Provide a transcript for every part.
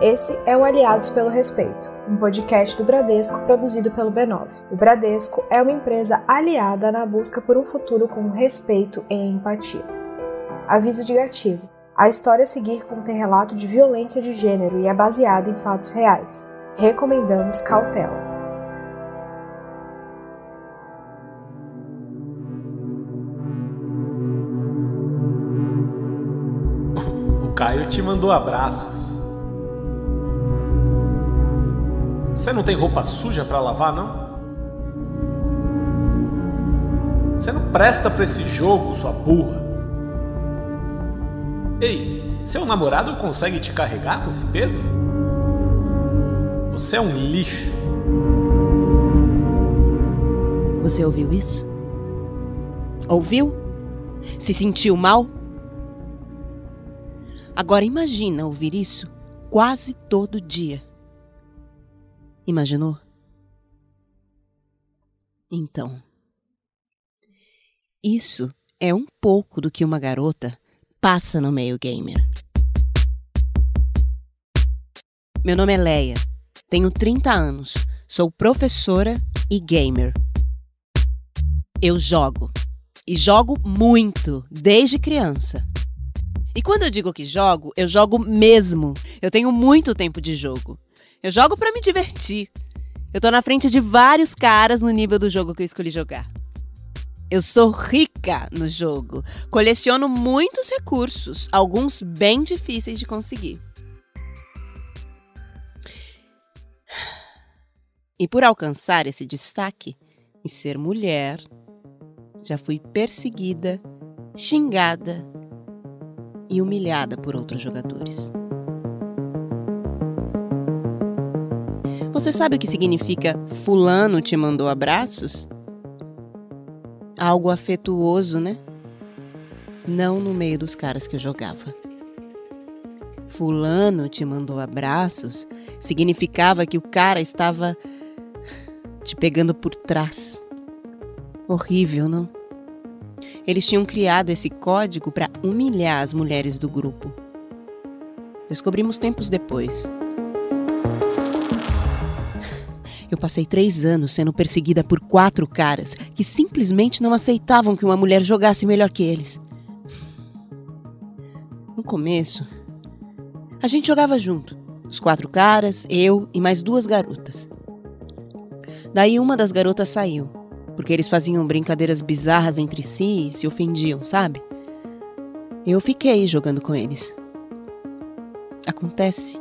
Esse é o Aliados pelo Respeito, um podcast do Bradesco produzido pelo B9. O Bradesco é uma empresa aliada na busca por um futuro com respeito e empatia. Aviso de gatilho. A história a seguir contém relato de violência de gênero e é baseada em fatos reais. Recomendamos cautela. O Caio te mandou abraços. Você não tem roupa suja para lavar, não? Você não presta para esse jogo, sua burra. Ei, seu namorado consegue te carregar com esse peso? Você é um lixo. Você ouviu isso? Ouviu? Se sentiu mal? Agora imagina ouvir isso quase todo dia. Imaginou? Então, isso é um pouco do que uma garota passa no meio gamer. Meu nome é Leia, tenho 30 anos, sou professora e gamer. Eu jogo. E jogo muito, desde criança. E quando eu digo que jogo, eu jogo mesmo. Eu tenho muito tempo de jogo. Eu jogo para me divertir. Eu tô na frente de vários caras no nível do jogo que eu escolhi jogar. Eu sou rica no jogo. Coleciono muitos recursos, alguns bem difíceis de conseguir. E por alcançar esse destaque e ser mulher, já fui perseguida, xingada e humilhada por outros jogadores. Você sabe o que significa Fulano te mandou abraços? Algo afetuoso, né? Não no meio dos caras que eu jogava. Fulano te mandou abraços significava que o cara estava te pegando por trás. Horrível, não? Eles tinham criado esse código para humilhar as mulheres do grupo. Descobrimos tempos depois. Eu passei três anos sendo perseguida por quatro caras que simplesmente não aceitavam que uma mulher jogasse melhor que eles. No começo, a gente jogava junto. Os quatro caras, eu e mais duas garotas. Daí uma das garotas saiu, porque eles faziam brincadeiras bizarras entre si e se ofendiam, sabe? Eu fiquei jogando com eles. Acontece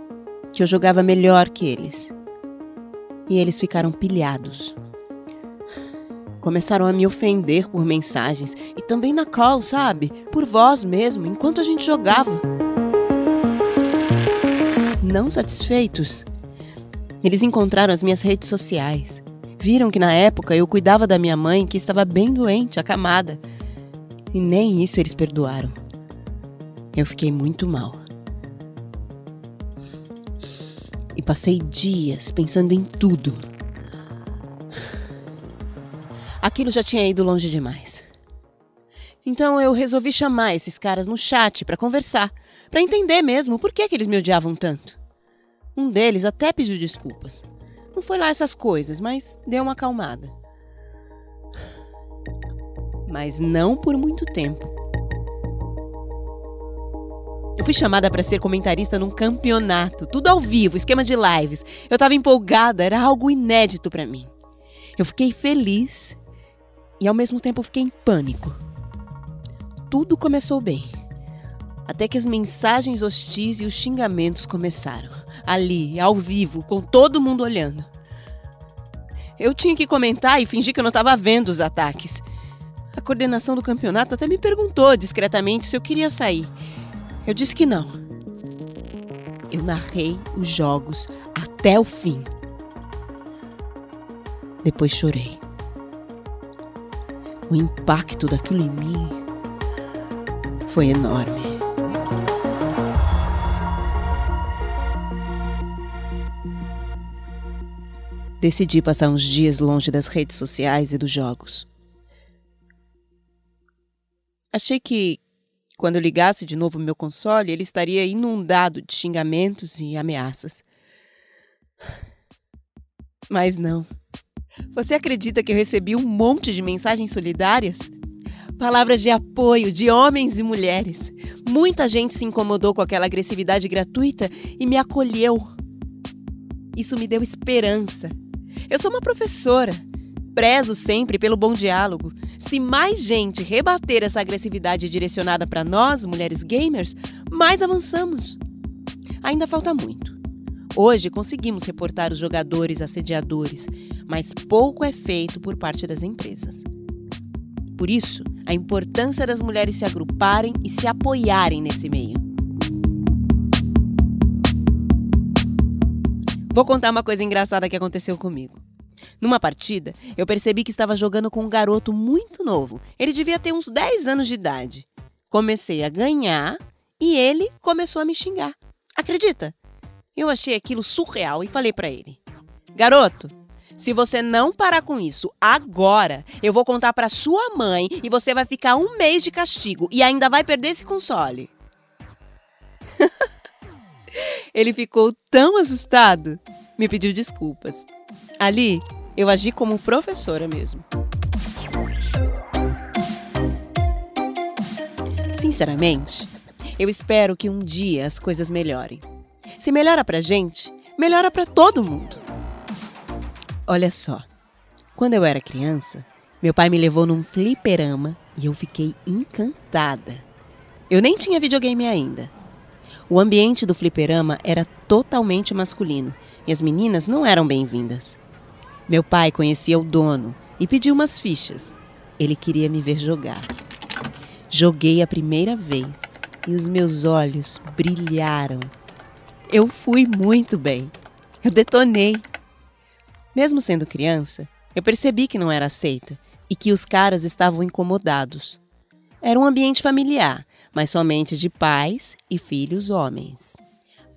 que eu jogava melhor que eles e eles ficaram pilhados. Começaram a me ofender por mensagens e também na call, sabe? Por voz mesmo, enquanto a gente jogava. Não satisfeitos, eles encontraram as minhas redes sociais. Viram que na época eu cuidava da minha mãe que estava bem doente, acamada. E nem isso eles perdoaram. Eu fiquei muito mal. E passei dias pensando em tudo. Aquilo já tinha ido longe demais. Então eu resolvi chamar esses caras no chat para conversar, para entender mesmo por que, que eles me odiavam tanto. Um deles até pediu desculpas. Não foi lá essas coisas, mas deu uma acalmada. Mas não por muito tempo. Eu fui chamada para ser comentarista num campeonato, tudo ao vivo, esquema de lives. Eu estava empolgada, era algo inédito para mim. Eu fiquei feliz e ao mesmo tempo fiquei em pânico. Tudo começou bem. Até que as mensagens hostis e os xingamentos começaram. Ali, ao vivo, com todo mundo olhando. Eu tinha que comentar e fingir que eu não estava vendo os ataques. A coordenação do campeonato até me perguntou discretamente se eu queria sair. Eu disse que não. Eu narrei os jogos até o fim. Depois chorei. O impacto daquilo em mim foi enorme. Decidi passar uns dias longe das redes sociais e dos jogos. Achei que Quando eu ligasse de novo meu console, ele estaria inundado de xingamentos e ameaças. Mas não. Você acredita que eu recebi um monte de mensagens solidárias? Palavras de apoio de homens e mulheres. Muita gente se incomodou com aquela agressividade gratuita e me acolheu. Isso me deu esperança. Eu sou uma professora. Prezo sempre pelo bom diálogo. Se mais gente rebater essa agressividade direcionada para nós, mulheres gamers, mais avançamos. Ainda falta muito. Hoje conseguimos reportar os jogadores assediadores, mas pouco é feito por parte das empresas. Por isso, a importância das mulheres se agruparem e se apoiarem nesse meio. Vou contar uma coisa engraçada que aconteceu comigo. Numa partida, eu percebi que estava jogando com um garoto muito novo. Ele devia ter uns 10 anos de idade. Comecei a ganhar e ele começou a me xingar. Acredita? Eu achei aquilo surreal e falei para ele: Garoto, se você não parar com isso agora, eu vou contar para sua mãe e você vai ficar um mês de castigo e ainda vai perder esse console. Ele ficou tão assustado, me pediu desculpas. Ali, eu agi como professora mesmo. Sinceramente, eu espero que um dia as coisas melhorem. Se melhora pra gente, melhora para todo mundo. Olha só, quando eu era criança, meu pai me levou num fliperama e eu fiquei encantada. Eu nem tinha videogame ainda. O ambiente do fliperama era totalmente masculino e as meninas não eram bem-vindas. Meu pai conhecia o dono e pediu umas fichas. Ele queria me ver jogar. Joguei a primeira vez e os meus olhos brilharam. Eu fui muito bem. Eu detonei. Mesmo sendo criança, eu percebi que não era aceita e que os caras estavam incomodados. Era um ambiente familiar, mas somente de pais e filhos homens.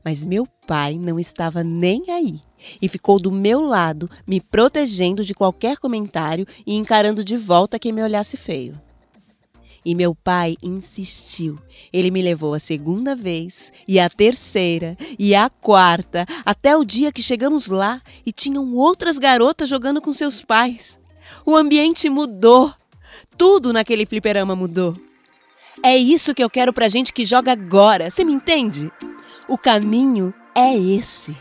Mas meu pai não estava nem aí e ficou do meu lado, me protegendo de qualquer comentário e encarando de volta quem me olhasse feio. E meu pai insistiu. Ele me levou a segunda vez, e a terceira, e a quarta, até o dia que chegamos lá e tinham outras garotas jogando com seus pais. O ambiente mudou. Tudo naquele fliperama mudou. É isso que eu quero pra gente que joga agora, você me entende? O caminho é esse.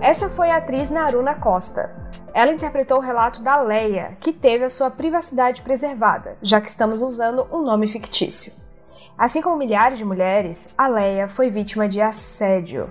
Essa foi a atriz Naruna Costa. Ela interpretou o relato da Leia, que teve a sua privacidade preservada, já que estamos usando um nome fictício. Assim como milhares de mulheres, a Leia foi vítima de assédio.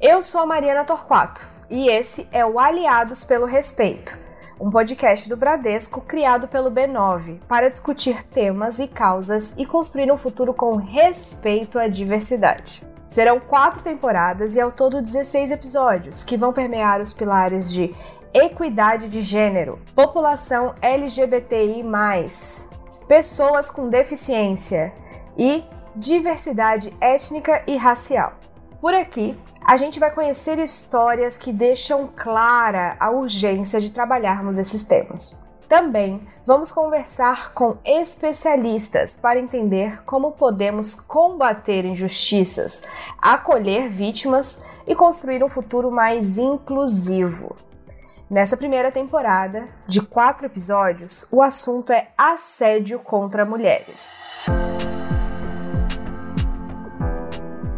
Eu sou a Mariana Torquato e esse é o Aliados pelo Respeito, um podcast do Bradesco criado pelo B9 para discutir temas e causas e construir um futuro com respeito à diversidade. Serão quatro temporadas e ao todo 16 episódios, que vão permear os pilares de equidade de gênero, população LGBTI, pessoas com deficiência e diversidade étnica e racial. Por aqui, a gente vai conhecer histórias que deixam clara a urgência de trabalharmos esses temas. Também vamos conversar com especialistas para entender como podemos combater injustiças, acolher vítimas e construir um futuro mais inclusivo. Nessa primeira temporada, de quatro episódios, o assunto é assédio contra mulheres.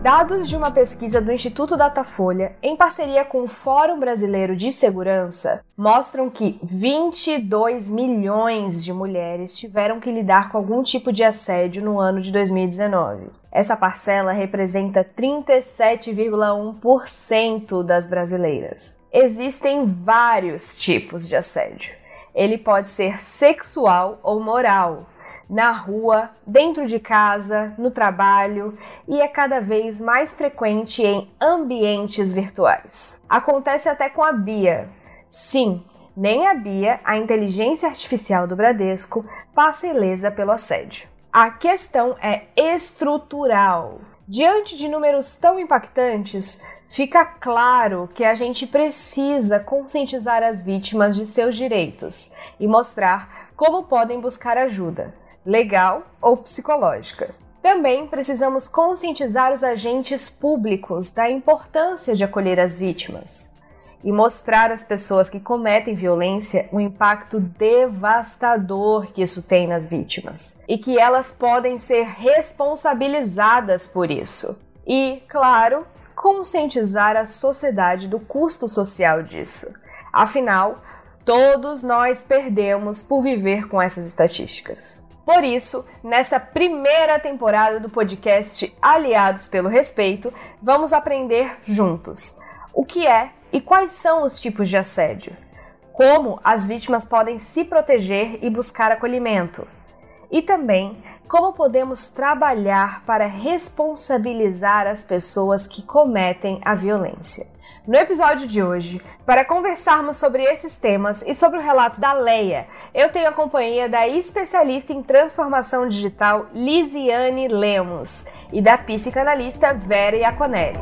Dados de uma pesquisa do Instituto Datafolha, em parceria com o Fórum Brasileiro de Segurança, mostram que 22 milhões de mulheres tiveram que lidar com algum tipo de assédio no ano de 2019. Essa parcela representa 37,1% das brasileiras. Existem vários tipos de assédio. Ele pode ser sexual ou moral, na rua, dentro de casa, no trabalho e é cada vez mais frequente em ambientes virtuais. Acontece até com a Bia. Sim, nem a Bia, a inteligência artificial do Bradesco, passa ilesa pelo assédio. A questão é estrutural. Diante de números tão impactantes, fica claro que a gente precisa conscientizar as vítimas de seus direitos e mostrar como podem buscar ajuda, legal ou psicológica. Também precisamos conscientizar os agentes públicos da importância de acolher as vítimas e mostrar às pessoas que cometem violência o impacto devastador que isso tem nas vítimas e que elas podem ser responsabilizadas por isso. E, claro, conscientizar a sociedade do custo social disso. Afinal, todos nós perdemos por viver com essas estatísticas. Por isso, nessa primeira temporada do podcast Aliados pelo Respeito, vamos aprender juntos o que é e quais são os tipos de assédio? Como as vítimas podem se proteger e buscar acolhimento? E também como podemos trabalhar para responsabilizar as pessoas que cometem a violência. No episódio de hoje, para conversarmos sobre esses temas e sobre o relato da Leia, eu tenho a companhia da especialista em transformação digital Lisiane Lemos e da psicanalista Vera Iaconelli.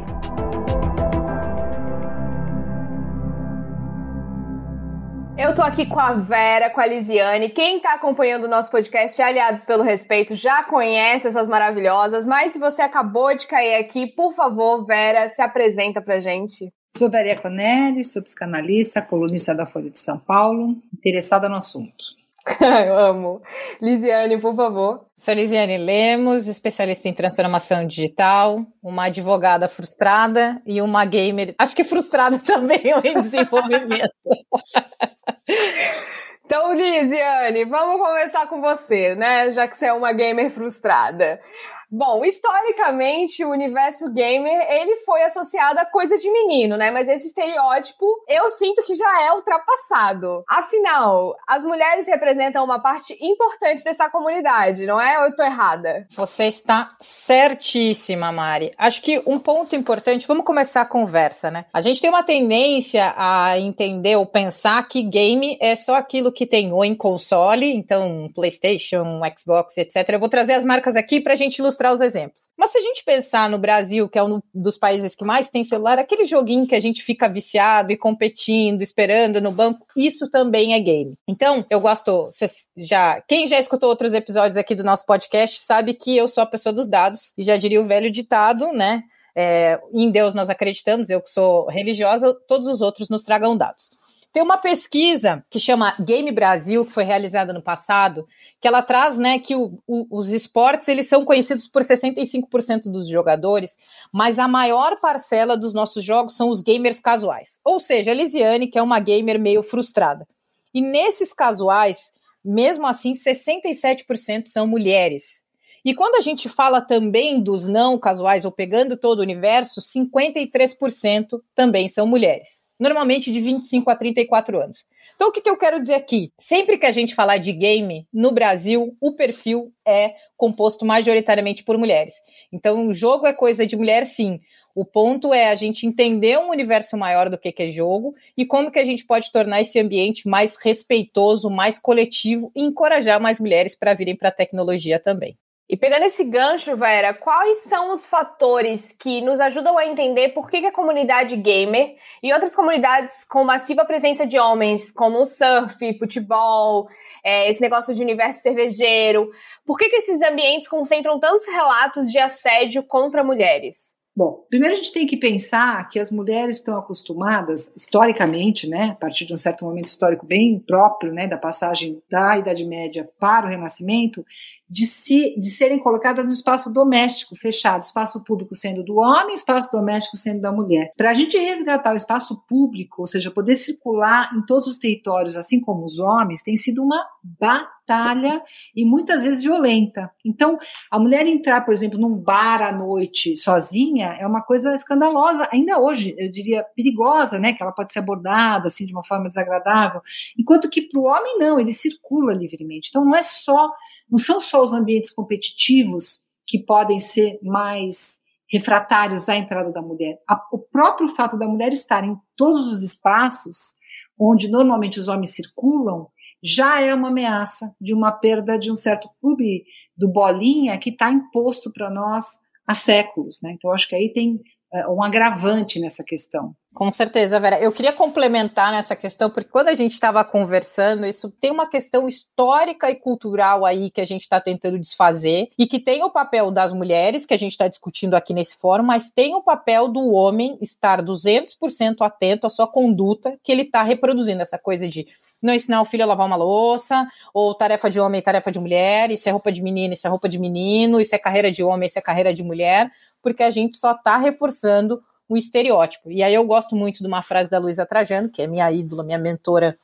Eu tô aqui com a Vera, com a Lisiane. Quem tá acompanhando o nosso podcast Aliados pelo Respeito já conhece essas maravilhosas, mas se você acabou de cair aqui, por favor, Vera, se apresenta pra gente. Sou Vera Conelli, sou psicanalista, colunista da Folha de São Paulo, interessada no assunto. Eu amo. Lisiane, por favor. Sou Lisiane Lemos, especialista em transformação digital, uma advogada frustrada e uma gamer, acho que frustrada também em desenvolvimento. Então, Lisiane, vamos começar com você, né? Já que você é uma gamer frustrada. Bom, historicamente, o universo gamer, ele foi associado a coisa de menino, né? Mas esse estereótipo, eu sinto que já é ultrapassado. Afinal, as mulheres representam uma parte importante dessa comunidade, não é? Ou eu tô errada? Você está certíssima, Mari. Acho que um ponto importante, vamos começar a conversa, né? A gente tem uma tendência a entender ou pensar que game é só aquilo que tem ou em console, então PlayStation, Xbox, etc. Eu vou trazer as marcas aqui pra gente ilustrar mostrar os exemplos. Mas se a gente pensar no Brasil, que é um dos países que mais tem celular, aquele joguinho que a gente fica viciado e competindo, esperando no banco, isso também é game. Então, eu gosto, já, quem já escutou outros episódios aqui do nosso podcast sabe que eu sou a pessoa dos dados e já diria o velho ditado, né? É, em Deus nós acreditamos, eu que sou religiosa, todos os outros nos tragam dados. Tem uma pesquisa que chama Game Brasil, que foi realizada no passado, que ela traz né, que o, o, os esportes eles são conhecidos por 65% dos jogadores, mas a maior parcela dos nossos jogos são os gamers casuais. Ou seja, a Lisiane, que é uma gamer meio frustrada. E nesses casuais, mesmo assim, 67% são mulheres. E quando a gente fala também dos não casuais, ou pegando todo o universo, 53% também são mulheres normalmente de 25 a 34 anos. Então, o que, que eu quero dizer aqui? Sempre que a gente falar de game no Brasil, o perfil é composto majoritariamente por mulheres. Então, o jogo é coisa de mulher, sim. O ponto é a gente entender um universo maior do que, que é jogo e como que a gente pode tornar esse ambiente mais respeitoso, mais coletivo e encorajar mais mulheres para virem para a tecnologia também. E pegando esse gancho, Vera, quais são os fatores que nos ajudam a entender por que, que a comunidade gamer e outras comunidades com massiva presença de homens, como o surf, futebol, é, esse negócio de universo cervejeiro, por que, que esses ambientes concentram tantos relatos de assédio contra mulheres? Bom, primeiro a gente tem que pensar que as mulheres estão acostumadas, historicamente, né, a partir de um certo momento histórico bem próprio, né, da passagem da Idade Média para o Renascimento, de, de serem colocadas no espaço doméstico fechado, espaço público sendo do homem, espaço doméstico sendo da mulher. Para a gente resgatar o espaço público, ou seja, poder circular em todos os territórios, assim como os homens, tem sido uma batalha e muitas vezes violenta. Então, a mulher entrar, por exemplo, num bar à noite sozinha é uma coisa escandalosa, ainda hoje, eu diria perigosa, né? Que ela pode ser abordada assim de uma forma desagradável, enquanto que para o homem não, ele circula livremente. Então, não é só não são só os ambientes competitivos que podem ser mais refratários à entrada da mulher. o próprio fato da mulher estar em todos os espaços onde normalmente os homens circulam já é uma ameaça de uma perda de um certo clube do bolinha que está imposto para nós há séculos, né? Então acho que aí tem um agravante nessa questão. Com certeza, Vera. Eu queria complementar nessa questão, porque quando a gente estava conversando, isso tem uma questão histórica e cultural aí que a gente está tentando desfazer, e que tem o papel das mulheres, que a gente está discutindo aqui nesse fórum, mas tem o papel do homem estar 200% atento à sua conduta que ele está reproduzindo, essa coisa de não ensinar o filho a lavar uma louça, ou tarefa de homem, tarefa de mulher, isso é roupa de menino, isso é roupa de menino, isso é carreira de homem, isso é carreira de mulher, porque a gente só está reforçando um estereótipo. E aí eu gosto muito de uma frase da Luísa Trajano, que é minha ídola, minha mentora.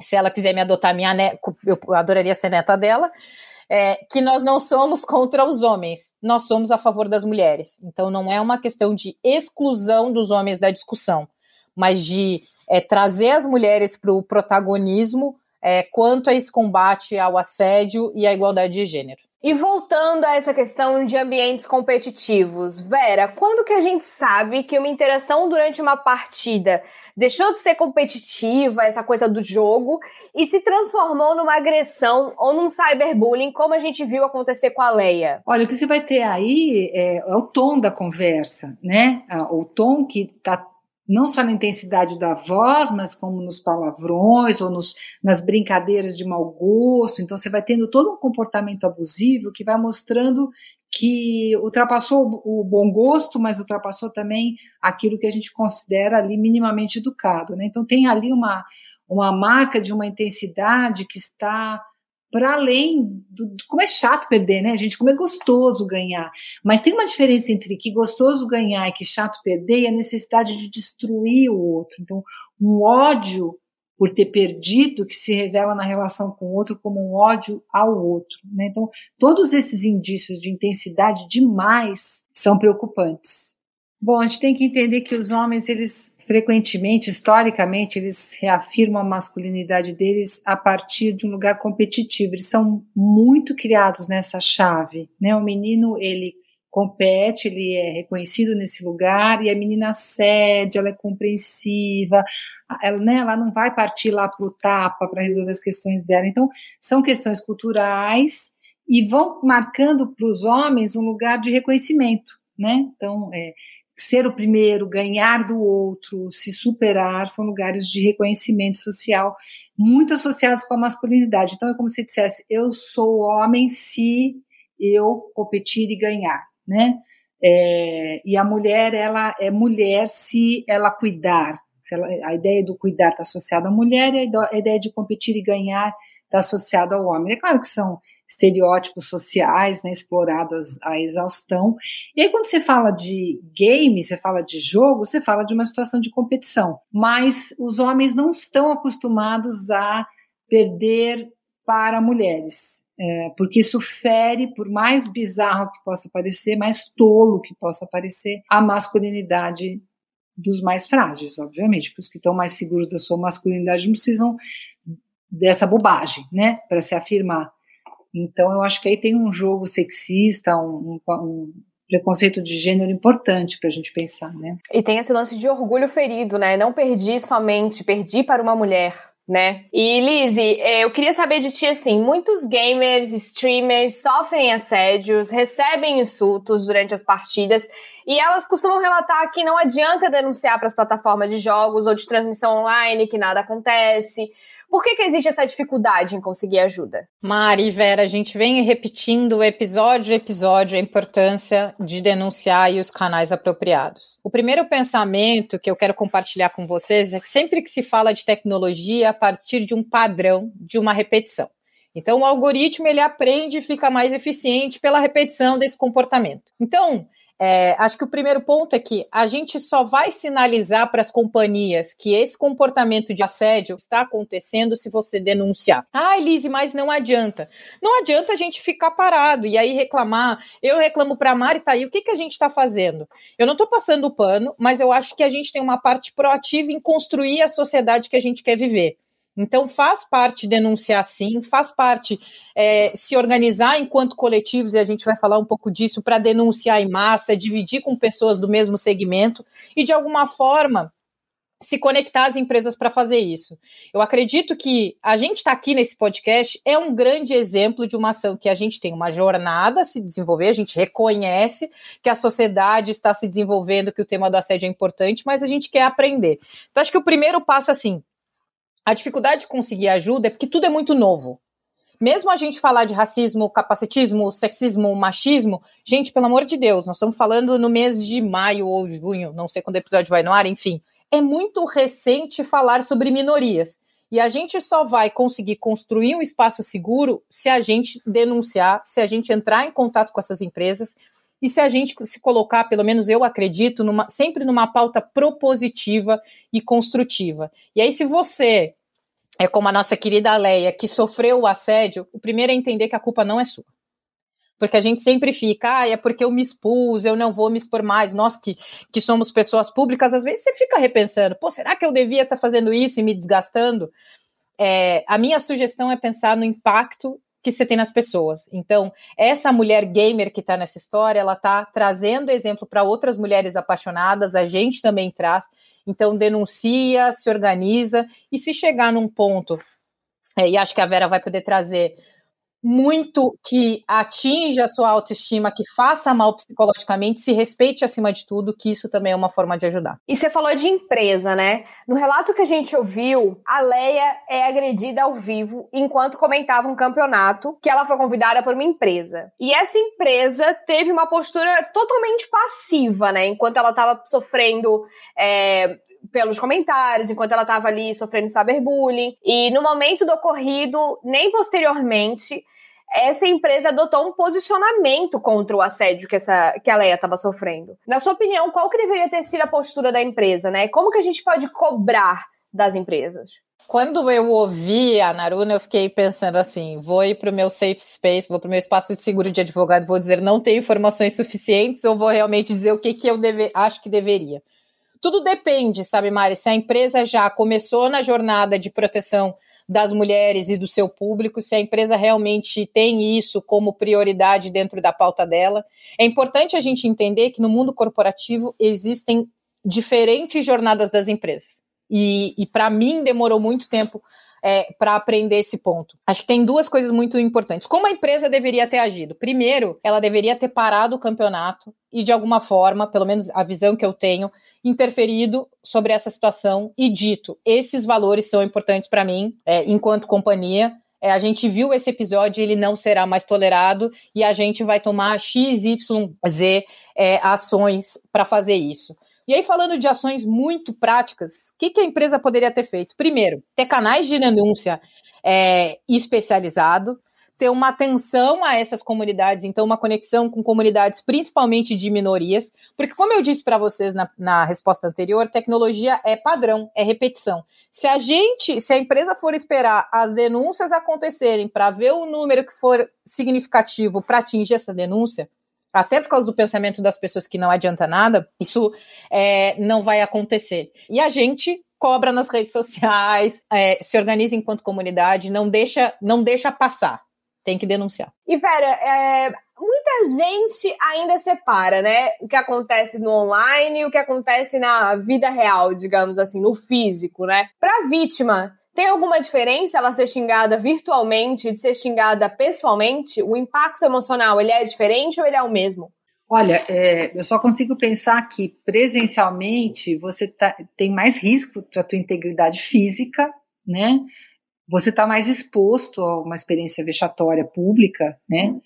Se ela quiser me adotar, minha ne... eu adoraria ser neta dela. É, que nós não somos contra os homens, nós somos a favor das mulheres. Então não é uma questão de exclusão dos homens da discussão, mas de é, trazer as mulheres para o protagonismo é, quanto a esse combate ao assédio e à igualdade de gênero. E voltando a essa questão de ambientes competitivos, Vera, quando que a gente sabe que uma interação durante uma partida deixou de ser competitiva, essa coisa do jogo, e se transformou numa agressão ou num cyberbullying, como a gente viu acontecer com a Leia? Olha, o que você vai ter aí é, é o tom da conversa, né? O tom que está não só na intensidade da voz, mas como nos palavrões ou nos, nas brincadeiras de mau gosto. Então você vai tendo todo um comportamento abusivo que vai mostrando que ultrapassou o bom gosto, mas ultrapassou também aquilo que a gente considera ali minimamente educado. Né? Então tem ali uma, uma marca de uma intensidade que está para além do, como é chato perder, né, gente? Como é gostoso ganhar. Mas tem uma diferença entre que gostoso ganhar e que chato perder e a necessidade de destruir o outro. Então, um ódio por ter perdido que se revela na relação com o outro como um ódio ao outro. Né? Então, todos esses indícios de intensidade demais são preocupantes. Bom, a gente tem que entender que os homens eles frequentemente, historicamente, eles reafirmam a masculinidade deles a partir de um lugar competitivo. Eles são muito criados nessa chave, né? O menino, ele compete, ele é reconhecido nesse lugar e a menina cede, ela é compreensiva, ela, né, ela não vai partir lá para o tapa para resolver as questões dela. Então, são questões culturais e vão marcando para os homens um lugar de reconhecimento, né? Então, é, ser o primeiro, ganhar do outro, se superar, são lugares de reconhecimento social muito associados com a masculinidade. Então é como se dissesse: eu sou homem se eu competir e ganhar, né? É, e a mulher, ela é mulher se ela cuidar. Se ela, a ideia do cuidar está associada à mulher e a ideia de competir e ganhar está associada ao homem. É claro que são estereótipos sociais, né, explorados à exaustão. E aí, quando você fala de game, você fala de jogo, você fala de uma situação de competição. Mas os homens não estão acostumados a perder para mulheres. É, porque isso fere, por mais bizarro que possa parecer, mais tolo que possa parecer, a masculinidade dos mais frágeis, obviamente, porque os que estão mais seguros da sua masculinidade não precisam dessa bobagem, né, para se afirmar. Então, eu acho que aí tem um jogo sexista, um, um, um preconceito de gênero importante para a gente pensar, né? E tem esse lance de orgulho ferido, né? Não perdi somente, perdi para uma mulher, né? E Lizzie, é, eu queria saber de ti assim, muitos gamers, streamers sofrem assédios, recebem insultos durante as partidas e elas costumam relatar que não adianta denunciar para as plataformas de jogos ou de transmissão online que nada acontece. Por que, que existe essa dificuldade em conseguir ajuda? Mari Vera, a gente vem repetindo episódio a episódio a importância de denunciar e os canais apropriados. O primeiro pensamento que eu quero compartilhar com vocês é que sempre que se fala de tecnologia, a partir de um padrão, de uma repetição. Então, o algoritmo ele aprende e fica mais eficiente pela repetição desse comportamento. Então, é, acho que o primeiro ponto é que a gente só vai sinalizar para as companhias que esse comportamento de assédio está acontecendo se você denunciar. Ah, Elise, mas não adianta. Não adianta a gente ficar parado e aí reclamar. Eu reclamo para a Mari, tá aí, o que, que a gente está fazendo? Eu não estou passando o pano, mas eu acho que a gente tem uma parte proativa em construir a sociedade que a gente quer viver. Então, faz parte denunciar sim, faz parte é, se organizar enquanto coletivos, e a gente vai falar um pouco disso, para denunciar em massa, dividir com pessoas do mesmo segmento, e de alguma forma se conectar às empresas para fazer isso. Eu acredito que a gente está aqui nesse podcast é um grande exemplo de uma ação que a gente tem uma jornada a se desenvolver, a gente reconhece que a sociedade está se desenvolvendo, que o tema do assédio é importante, mas a gente quer aprender. Então, acho que o primeiro passo, assim, a dificuldade de conseguir ajuda é porque tudo é muito novo. Mesmo a gente falar de racismo, capacitismo, sexismo, machismo, gente, pelo amor de Deus, nós estamos falando no mês de maio ou junho, não sei quando o episódio vai no ar, enfim é muito recente falar sobre minorias. E a gente só vai conseguir construir um espaço seguro se a gente denunciar, se a gente entrar em contato com essas empresas e se a gente se colocar, pelo menos eu acredito, numa, sempre numa pauta propositiva e construtiva. E aí, se você é como a nossa querida Leia, que sofreu o assédio, o primeiro é entender que a culpa não é sua porque a gente sempre fica, ah, é porque eu me expus, eu não vou me expor mais. Nós que, que somos pessoas públicas, às vezes você fica repensando, pô, será que eu devia estar tá fazendo isso e me desgastando? É, a minha sugestão é pensar no impacto que você tem nas pessoas. Então, essa mulher gamer que está nessa história, ela está trazendo exemplo para outras mulheres apaixonadas, a gente também traz. Então, denuncia, se organiza, e se chegar num ponto, é, e acho que a Vera vai poder trazer muito que atinja a sua autoestima, que faça mal psicologicamente, se respeite acima de tudo, que isso também é uma forma de ajudar. E você falou de empresa, né? No relato que a gente ouviu, a Leia é agredida ao vivo enquanto comentava um campeonato que ela foi convidada por uma empresa. E essa empresa teve uma postura totalmente passiva, né? Enquanto ela estava sofrendo. É, pelos comentários, enquanto ela estava ali sofrendo cyberbullying. E no momento do ocorrido, nem posteriormente, essa empresa adotou um posicionamento contra o assédio que, essa, que a Leia estava sofrendo. Na sua opinião, qual que deveria ter sido a postura da empresa, né? Como que a gente pode cobrar das empresas? Quando eu ouvi a Naruna, eu fiquei pensando assim: vou ir para o meu safe space, vou para o meu espaço de seguro de advogado, vou dizer não tenho informações suficientes, ou vou realmente dizer o que, que eu deve, acho que deveria. Tudo depende, sabe, Mari? Se a empresa já começou na jornada de proteção das mulheres e do seu público, se a empresa realmente tem isso como prioridade dentro da pauta dela. É importante a gente entender que no mundo corporativo existem diferentes jornadas das empresas. E, e para mim demorou muito tempo é, para aprender esse ponto. Acho que tem duas coisas muito importantes. Como a empresa deveria ter agido? Primeiro, ela deveria ter parado o campeonato e, de alguma forma, pelo menos a visão que eu tenho, interferido sobre essa situação e dito: esses valores são importantes para mim, é, enquanto companhia. É, a gente viu esse episódio, ele não será mais tolerado e a gente vai tomar XYZ é, ações para fazer isso. E aí, falando de ações muito práticas, o que, que, a empresa poderia ter feito? Primeiro, ter canais de denúncia é, especializado, ter uma atenção a essas comunidades, então uma conexão com comunidades principalmente de minorias, porque como eu disse para vocês na, na, resposta anterior, tecnologia é padrão, é repetição. Se a gente, se a empresa for esperar as denúncias acontecerem para ver o número que for significativo para atingir essa denúncia, até por causa do pensamento das pessoas que não adianta nada, isso é, não vai acontecer. E a gente cobra nas redes sociais, é, se organiza enquanto comunidade, não deixa, não deixa passar tem que denunciar. E Vera, é, muita gente ainda separa, né? O que acontece no online e o que acontece na vida real, digamos assim, no físico, né? Pra vítima, tem alguma diferença ela ser xingada virtualmente de ser xingada pessoalmente? O impacto emocional, ele é diferente ou ele é o mesmo? Olha, é, eu só consigo pensar que presencialmente você tá, tem mais risco para a tua integridade física, né? Você está mais exposto a uma experiência vexatória pública, né?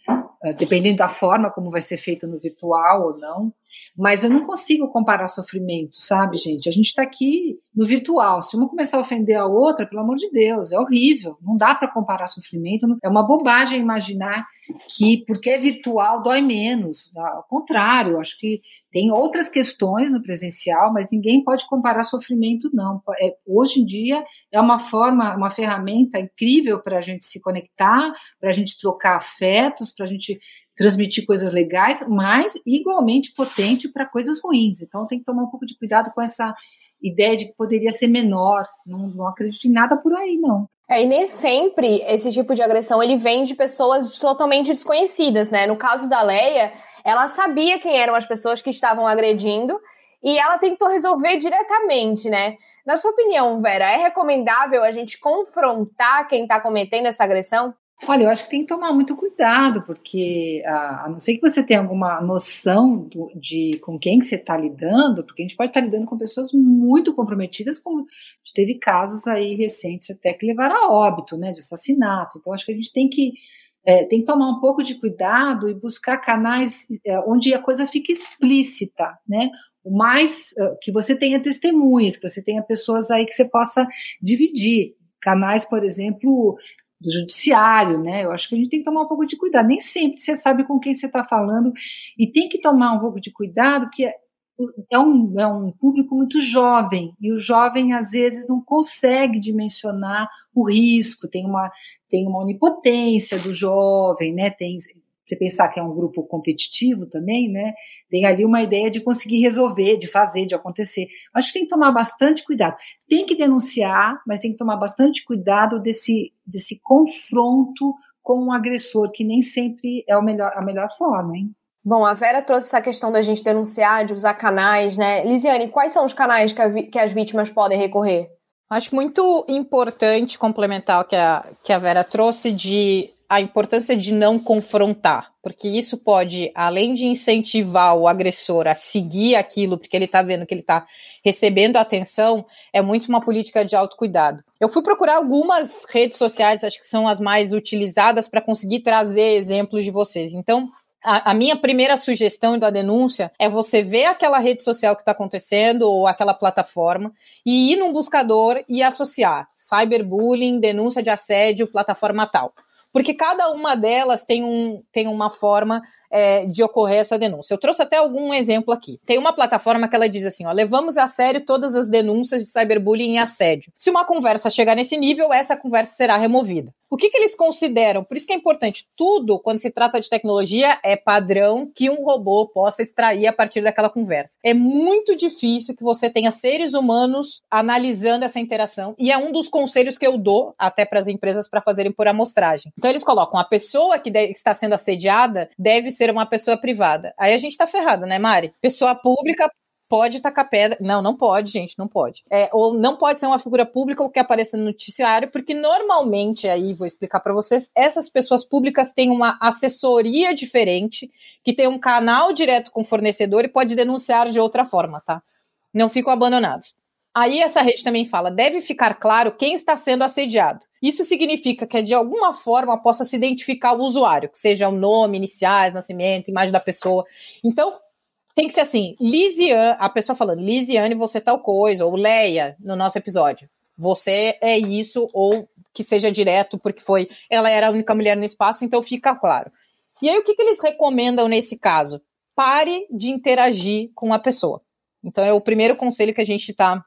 Eh, dependendo da forma como vai ser feito no virtual ou não. Mas eu não consigo comparar sofrimento, sabe, gente? A gente está aqui no virtual. Se uma começar a ofender a outra, pelo amor de Deus, é horrível. Não dá para comparar sofrimento. É uma bobagem imaginar que porque é virtual dói menos. Ao contrário, acho que tem outras questões no presencial, mas ninguém pode comparar sofrimento, não. É, hoje em dia é uma forma, uma ferramenta incrível para a gente se conectar, para a gente trocar afetos, para a gente transmitir coisas legais, mas igualmente potente para coisas ruins. Então tem que tomar um pouco de cuidado com essa ideia de que poderia ser menor. Não, não acredito em nada por aí, não. É, e nem sempre esse tipo de agressão ele vem de pessoas totalmente desconhecidas, né? No caso da Leia, ela sabia quem eram as pessoas que estavam agredindo e ela tentou resolver diretamente, né? Na sua opinião, Vera, é recomendável a gente confrontar quem está cometendo essa agressão? Olha, eu acho que tem que tomar muito cuidado, porque a, a não ser que você tenha alguma noção do, de com quem que você está lidando, porque a gente pode estar tá lidando com pessoas muito comprometidas, como teve casos aí recentes até que levaram a óbito, né, de assassinato. Então, acho que a gente tem que é, tem que tomar um pouco de cuidado e buscar canais é, onde a coisa fique explícita, né? O mais uh, que você tenha testemunhas, que você tenha pessoas aí que você possa dividir. Canais, por exemplo, do judiciário, né? Eu acho que a gente tem que tomar um pouco de cuidado. Nem sempre você sabe com quem você está falando e tem que tomar um pouco de cuidado, porque é um, é um público muito jovem e o jovem às vezes não consegue dimensionar o risco, tem uma, tem uma onipotência do jovem, né? Tem, você pensar que é um grupo competitivo também, né? Tem ali uma ideia de conseguir resolver, de fazer, de acontecer. Acho que tem que tomar bastante cuidado. Tem que denunciar, mas tem que tomar bastante cuidado desse, desse confronto com o agressor, que nem sempre é o melhor, a melhor forma, hein? Bom, a Vera trouxe essa questão da gente denunciar, de usar canais, né? Lisiane, quais são os canais que, que as vítimas podem recorrer? Acho muito importante complementar o que a, que a Vera trouxe de a importância de não confrontar, porque isso pode, além de incentivar o agressor a seguir aquilo, porque ele está vendo que ele está recebendo atenção, é muito uma política de autocuidado. Eu fui procurar algumas redes sociais, acho que são as mais utilizadas para conseguir trazer exemplos de vocês. Então, a, minha primeira sugestão da denúncia é você ver aquela rede social que está acontecendo ou aquela plataforma e ir num buscador e associar cyberbullying, denúncia de assédio, plataforma tal porque cada uma delas tem, um, tem uma forma é, de ocorrer essa denúncia. Eu trouxe até algum exemplo aqui. Tem uma plataforma que ela diz assim: ó, levamos a sério todas as denúncias de cyberbullying e assédio. Se uma conversa chegar nesse nível, essa conversa será removida. O que, que eles consideram? Por isso que é importante, tudo, quando se trata de tecnologia, é padrão que um robô possa extrair a partir daquela conversa. É muito difícil que você tenha seres humanos analisando essa interação, e é um dos conselhos que eu dou até para as empresas para fazerem por amostragem. Então, eles colocam a pessoa que, que está sendo assediada deve ser uma pessoa privada. Aí a gente tá ferrado, né, Mari? Pessoa pública pode tacar pedra. Não, não pode, gente, não pode. É, ou não pode ser uma figura pública ou que apareça no noticiário, porque normalmente, aí vou explicar para vocês, essas pessoas públicas têm uma assessoria diferente, que tem um canal direto com o fornecedor e pode denunciar de outra forma, tá? Não ficam abandonados. Aí essa rede também fala: deve ficar claro quem está sendo assediado. Isso significa que de alguma forma possa se identificar o usuário, que seja o nome, iniciais, nascimento, imagem da pessoa. Então, tem que ser assim: Lisiane, a pessoa falando, Lisiane, você tal coisa, ou Leia, no nosso episódio. Você é isso, ou que seja direto, porque foi. Ela era a única mulher no espaço, então fica claro. E aí, o que, que eles recomendam nesse caso? Pare de interagir com a pessoa. Então, é o primeiro conselho que a gente está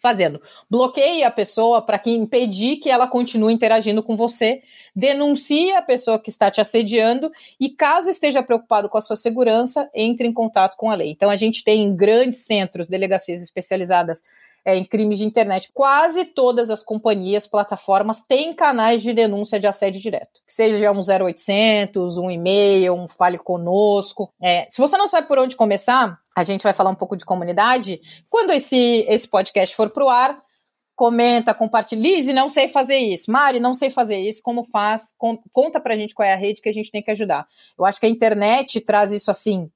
fazendo. Bloqueie a pessoa para que impedir que ela continue interagindo com você, denuncie a pessoa que está te assediando e caso esteja preocupado com a sua segurança, entre em contato com a lei. Então a gente tem grandes centros, delegacias especializadas é, em crimes de internet. Quase todas as companhias, plataformas têm canais de denúncia de assédio direto. Que seja um 0800, um e-mail, um fale conosco. É, se você não sabe por onde começar, a gente vai falar um pouco de comunidade. Quando esse, esse podcast for para o ar, comenta, compartilha. Lise, não sei fazer isso. Mari, não sei fazer isso. Como faz? Com, conta pra gente qual é a rede que a gente tem que ajudar. Eu acho que a internet traz isso assim.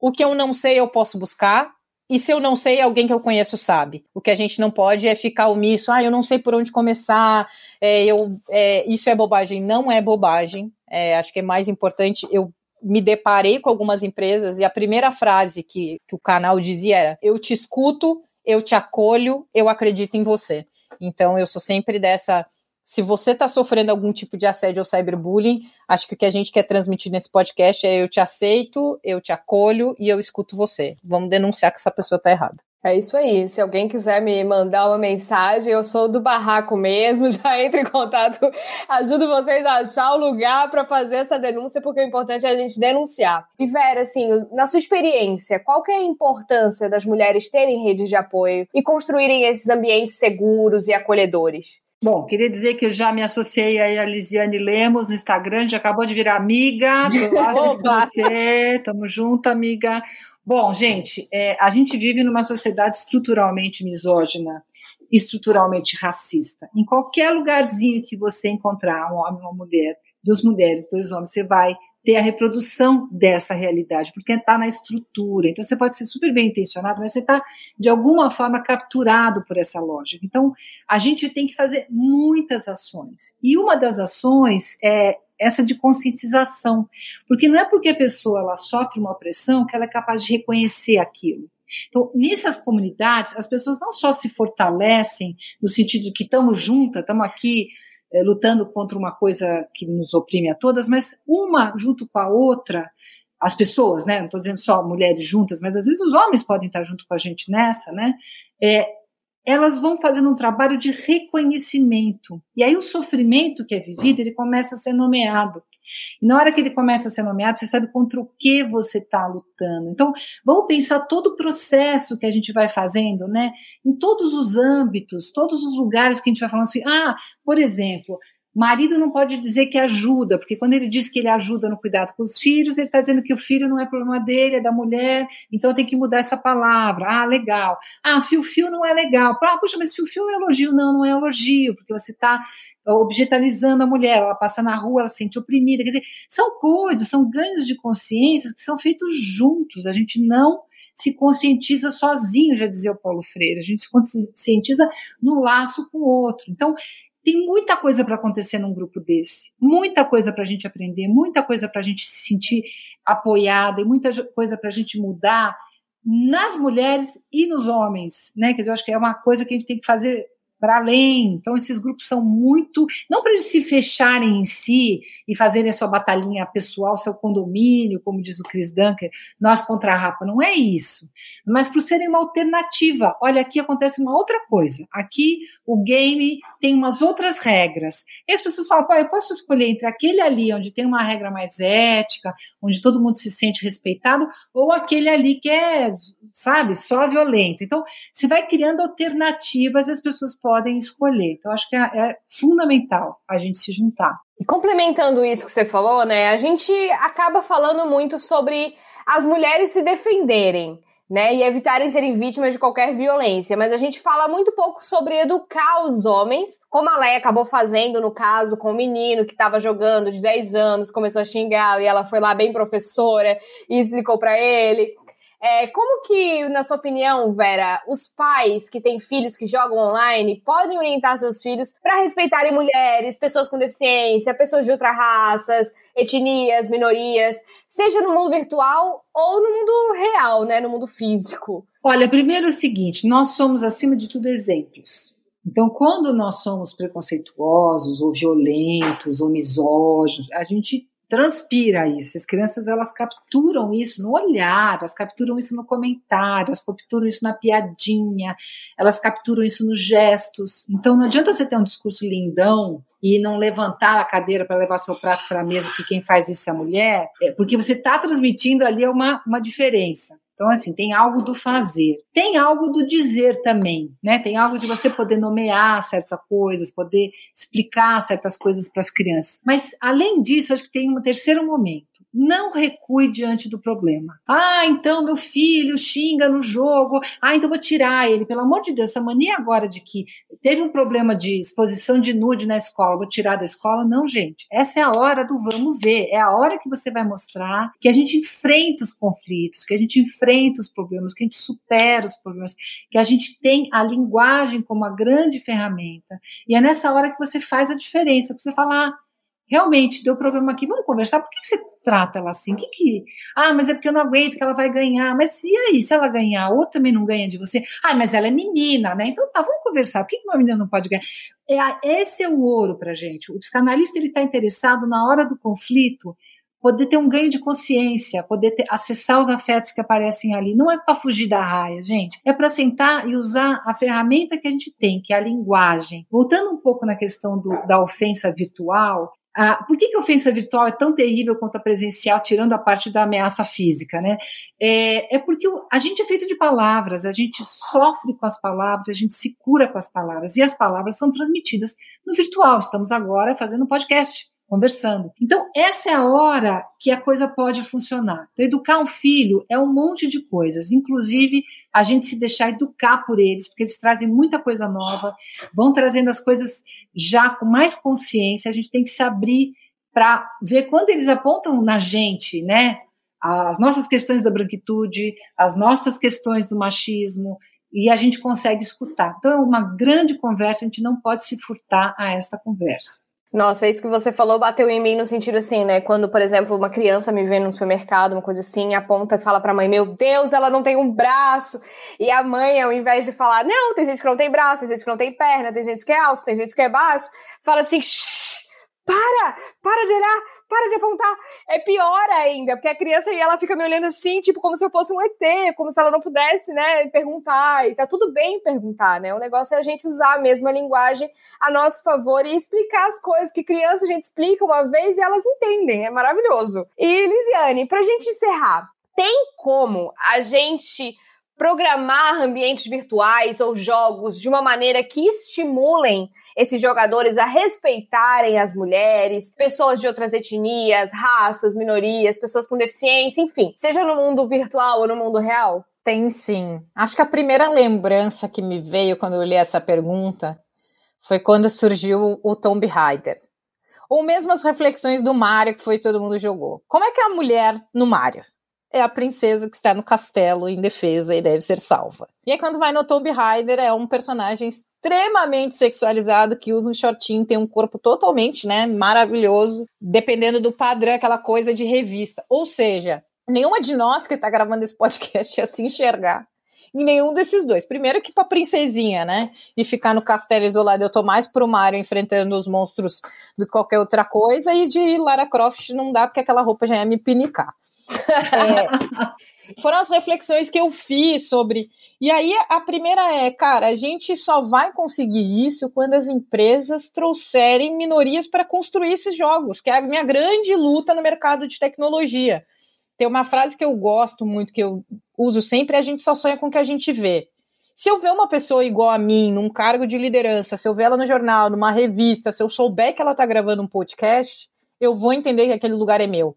O que eu não sei, eu posso buscar. E se eu não sei, alguém que eu conheço sabe. O que a gente não pode é ficar omisso. Ah, eu não sei por onde começar. É, eu, é, isso é bobagem. Não é bobagem. É, acho que é mais importante. Eu me deparei com algumas empresas e a primeira frase que, que o canal dizia era: Eu te escuto, eu te acolho, eu acredito em você. Então eu sou sempre dessa se você está sofrendo algum tipo de assédio ou cyberbullying, acho que o que a gente quer transmitir nesse podcast é eu te aceito, eu te acolho e eu escuto você. Vamos denunciar que essa pessoa está errada. É isso aí. Se alguém quiser me mandar uma mensagem, eu sou do barraco mesmo, já entro em contato, ajudo vocês a achar o lugar para fazer essa denúncia, porque o importante é a gente denunciar. E Vera, assim, na sua experiência, qual que é a importância das mulheres terem redes de apoio e construírem esses ambientes seguros e acolhedores? Bom, queria dizer que eu já me associei aí a Lisiane Lemos no Instagram, já acabou de virar amiga, tô lá junto com você, tamo junto, amiga. Bom, gente, é, a gente vive numa sociedade estruturalmente misógina, estruturalmente racista. Em qualquer lugarzinho que você encontrar um homem uma mulher, duas mulheres, dois homens, você vai ter a reprodução dessa realidade, porque está na estrutura. Então você pode ser super bem intencionado, mas você está de alguma forma capturado por essa lógica. Então a gente tem que fazer muitas ações. E uma das ações é essa de conscientização, porque não é porque a pessoa ela sofre uma opressão que ela é capaz de reconhecer aquilo. Então, nessas comunidades, as pessoas não só se fortalecem no sentido de que estamos juntas, estamos aqui é, lutando contra uma coisa que nos oprime a todas, mas uma junto com a outra, as pessoas, né? Não estou dizendo só mulheres juntas, mas às vezes os homens podem estar junto com a gente nessa, né? É, elas vão fazendo um trabalho de reconhecimento. E aí o sofrimento que é vivido, ele começa a ser nomeado. E na hora que ele começa a ser nomeado, você sabe contra o que você está lutando. Então, vamos pensar todo o processo que a gente vai fazendo, né? Em todos os âmbitos, todos os lugares que a gente vai falando assim, ah, por exemplo, Marido não pode dizer que ajuda, porque quando ele diz que ele ajuda no cuidado com os filhos, ele está dizendo que o filho não é problema dele, é da mulher, então tem que mudar essa palavra. Ah, legal. Ah, fio-fio não é legal. Ah, puxa, mas fio-fio é elogio. Não, não é elogio, porque você está objetalizando a mulher, ela passa na rua, ela se sente oprimida. Quer dizer, são coisas, são ganhos de consciência que são feitos juntos. A gente não se conscientiza sozinho, já dizia o Paulo Freire. A gente se conscientiza no laço com o outro. Então, tem muita coisa para acontecer num grupo desse, muita coisa para a gente aprender, muita coisa para a gente se sentir apoiada e muita coisa para a gente mudar nas mulheres e nos homens, né? Quer dizer, eu acho que é uma coisa que a gente tem que fazer para além. Então, esses grupos são muito. Não para eles se fecharem em si e fazerem a sua batalhinha pessoal, seu condomínio, como diz o Chris Dunker, nós contra a rapa. Não é isso. Mas para serem uma alternativa. Olha, aqui acontece uma outra coisa. Aqui o game tem umas outras regras. E as pessoas falam, pô, eu posso escolher entre aquele ali, onde tem uma regra mais ética, onde todo mundo se sente respeitado, ou aquele ali que é, sabe, só violento. Então, se vai criando alternativas, as pessoas podem escolher. Então, acho que é, é fundamental a gente se juntar. E complementando isso que você falou, né, a gente acaba falando muito sobre as mulheres se defenderem. Né, e evitarem serem vítimas de qualquer violência. Mas a gente fala muito pouco sobre educar os homens, como a Leia acabou fazendo no caso com o menino que estava jogando de 10 anos, começou a xingar e ela foi lá bem professora e explicou para ele. É, como que, na sua opinião, Vera, os pais que têm filhos que jogam online podem orientar seus filhos para respeitarem mulheres, pessoas com deficiência, pessoas de outras raças, etnias, minorias, seja no mundo virtual ou no mundo real, né, no mundo físico? Olha, primeiro é o seguinte, nós somos acima de tudo exemplos. Então, quando nós somos preconceituosos ou violentos ou misóginos, a gente transpira isso. As crianças elas capturam isso no olhar, elas capturam isso no comentário, elas capturam isso na piadinha, elas capturam isso nos gestos. Então não adianta você ter um discurso lindão e não levantar a cadeira para levar seu prato para a mesa, que quem faz isso é a mulher, é porque você está transmitindo ali uma, uma diferença. Então, assim, tem algo do fazer. Tem algo do dizer também, né? Tem algo de você poder nomear certas coisas, poder explicar certas coisas para as crianças. Mas, além disso, acho que tem um terceiro momento. Não recue diante do problema. Ah, então meu filho xinga no jogo. Ah, então vou tirar ele. Pelo amor de Deus, essa mania agora de que teve um problema de exposição de nude na escola, vou tirar da escola. Não, gente. Essa é a hora do vamos ver. É a hora que você vai mostrar que a gente enfrenta os conflitos, que a gente enfrenta os problemas, que a gente supera os problemas, que a gente tem a linguagem como a grande ferramenta. E é nessa hora que você faz a diferença. Você falar, ah, realmente deu problema aqui, vamos conversar. Por que você trata ela assim? Que que... Ah, mas é porque eu não aguento que ela vai ganhar. Mas e aí, se ela ganhar, outra também não ganha de você? Ah, mas ela é menina, né? Então tá, vamos conversar. Por que, que uma menina não pode ganhar? É, esse é o ouro pra gente. O psicanalista ele está interessado na hora do conflito poder ter um ganho de consciência, poder ter, acessar os afetos que aparecem ali. Não é para fugir da raia, gente. É para sentar e usar a ferramenta que a gente tem, que é a linguagem. Voltando um pouco na questão do, da ofensa virtual, ah, por que, que a ofensa virtual é tão terrível quanto a presencial, tirando a parte da ameaça física, né? É, é porque o, a gente é feito de palavras, a gente sofre com as palavras, a gente se cura com as palavras, e as palavras são transmitidas no virtual. Estamos agora fazendo um podcast conversando. Então, essa é a hora que a coisa pode funcionar. Então, educar um filho é um monte de coisas, inclusive a gente se deixar educar por eles, porque eles trazem muita coisa nova, vão trazendo as coisas já com mais consciência, a gente tem que se abrir para ver quando eles apontam na gente, né? As nossas questões da branquitude, as nossas questões do machismo, e a gente consegue escutar. Então, é uma grande conversa, a gente não pode se furtar a esta conversa. Nossa, isso que você falou bateu em mim no sentido assim, né? Quando, por exemplo, uma criança me vê no supermercado, uma coisa assim, aponta e fala pra mãe: Meu Deus, ela não tem um braço. E a mãe, ao invés de falar: Não, tem gente que não tem braço, tem gente que não tem perna, tem gente que é alto, tem gente que é baixo, fala assim: Shh, para, para de olhar, para de apontar. É pior ainda, porque a criança e ela fica me olhando assim, tipo, como se eu fosse um ET, como se ela não pudesse, né, perguntar. E tá tudo bem perguntar, né? O negócio é a gente usar a mesma linguagem a nosso favor e explicar as coisas que criança a gente explica uma vez e elas entendem. É maravilhoso. E, Lisiane, pra gente encerrar, tem como a gente programar ambientes virtuais ou jogos de uma maneira que estimulem esses jogadores a respeitarem as mulheres, pessoas de outras etnias, raças, minorias, pessoas com deficiência, enfim, seja no mundo virtual ou no mundo real? Tem sim. Acho que a primeira lembrança que me veio quando eu li essa pergunta foi quando surgiu o Tomb Raider. Ou mesmo as reflexões do Mario que foi todo mundo jogou. Como é que é a mulher no Mario? É a princesa que está no castelo em defesa e deve ser salva. E aí, quando vai no Tomb Raider, é um personagem extremamente sexualizado que usa um shortinho, tem um corpo totalmente, né, maravilhoso, dependendo do padrão, aquela coisa de revista. Ou seja, nenhuma de nós que está gravando esse podcast ia se enxergar em nenhum desses dois. Primeiro que pra princesinha, né? E ficar no castelo isolado, eu tô mais pro Mario enfrentando os monstros do que qualquer outra coisa, e de Lara Croft não dá, porque aquela roupa já ia me pinicar. É, foram as reflexões que eu fiz sobre. E aí a primeira é, cara, a gente só vai conseguir isso quando as empresas trouxerem minorias para construir esses jogos, que é a minha grande luta no mercado de tecnologia. Tem uma frase que eu gosto muito, que eu uso sempre, a gente só sonha com o que a gente vê. Se eu ver uma pessoa igual a mim, num cargo de liderança, se eu ver ela no jornal, numa revista, se eu souber que ela está gravando um podcast, eu vou entender que aquele lugar é meu.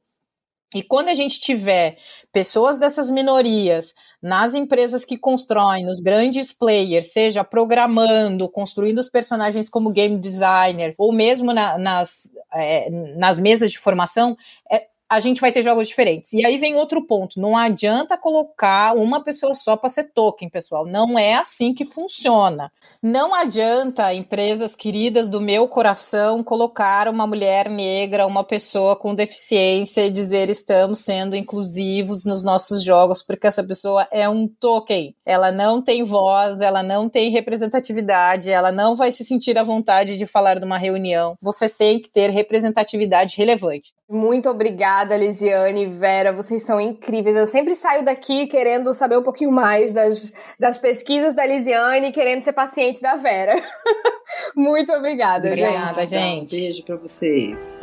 E quando a gente tiver pessoas dessas minorias nas empresas que constroem, nos grandes players, seja programando, construindo os personagens como game designer, ou mesmo na, nas, é, nas mesas de formação, é, a gente vai ter jogos diferentes. E aí vem outro ponto: não adianta colocar uma pessoa só para ser token, pessoal. Não é assim que funciona. Não adianta empresas queridas do meu coração colocar uma mulher negra, uma pessoa com deficiência e dizer estamos sendo inclusivos nos nossos jogos, porque essa pessoa é um token. Ela não tem voz, ela não tem representatividade, ela não vai se sentir à vontade de falar numa reunião. Você tem que ter representatividade relevante. Muito obrigada, Lisiane, Vera, vocês são incríveis. Eu sempre saio daqui querendo saber um pouquinho mais das, das pesquisas da Lisiane e querendo ser paciente da Vera. Muito obrigada, obrigada gente. gente. Um beijo para vocês.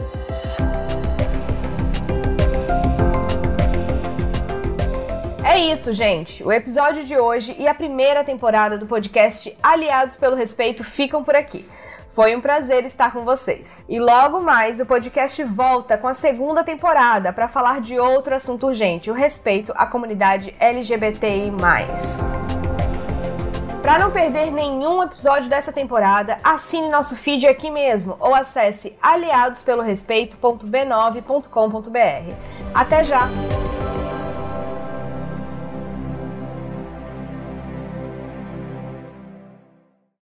É isso, gente. O episódio de hoje e a primeira temporada do podcast Aliados pelo Respeito ficam por aqui. Foi um prazer estar com vocês. E logo mais o podcast volta com a segunda temporada para falar de outro assunto urgente, o respeito à comunidade LGBTI+. Para não perder nenhum episódio dessa temporada, assine nosso feed aqui mesmo ou acesse aliadospelorespeito.b9.com.br. Até já!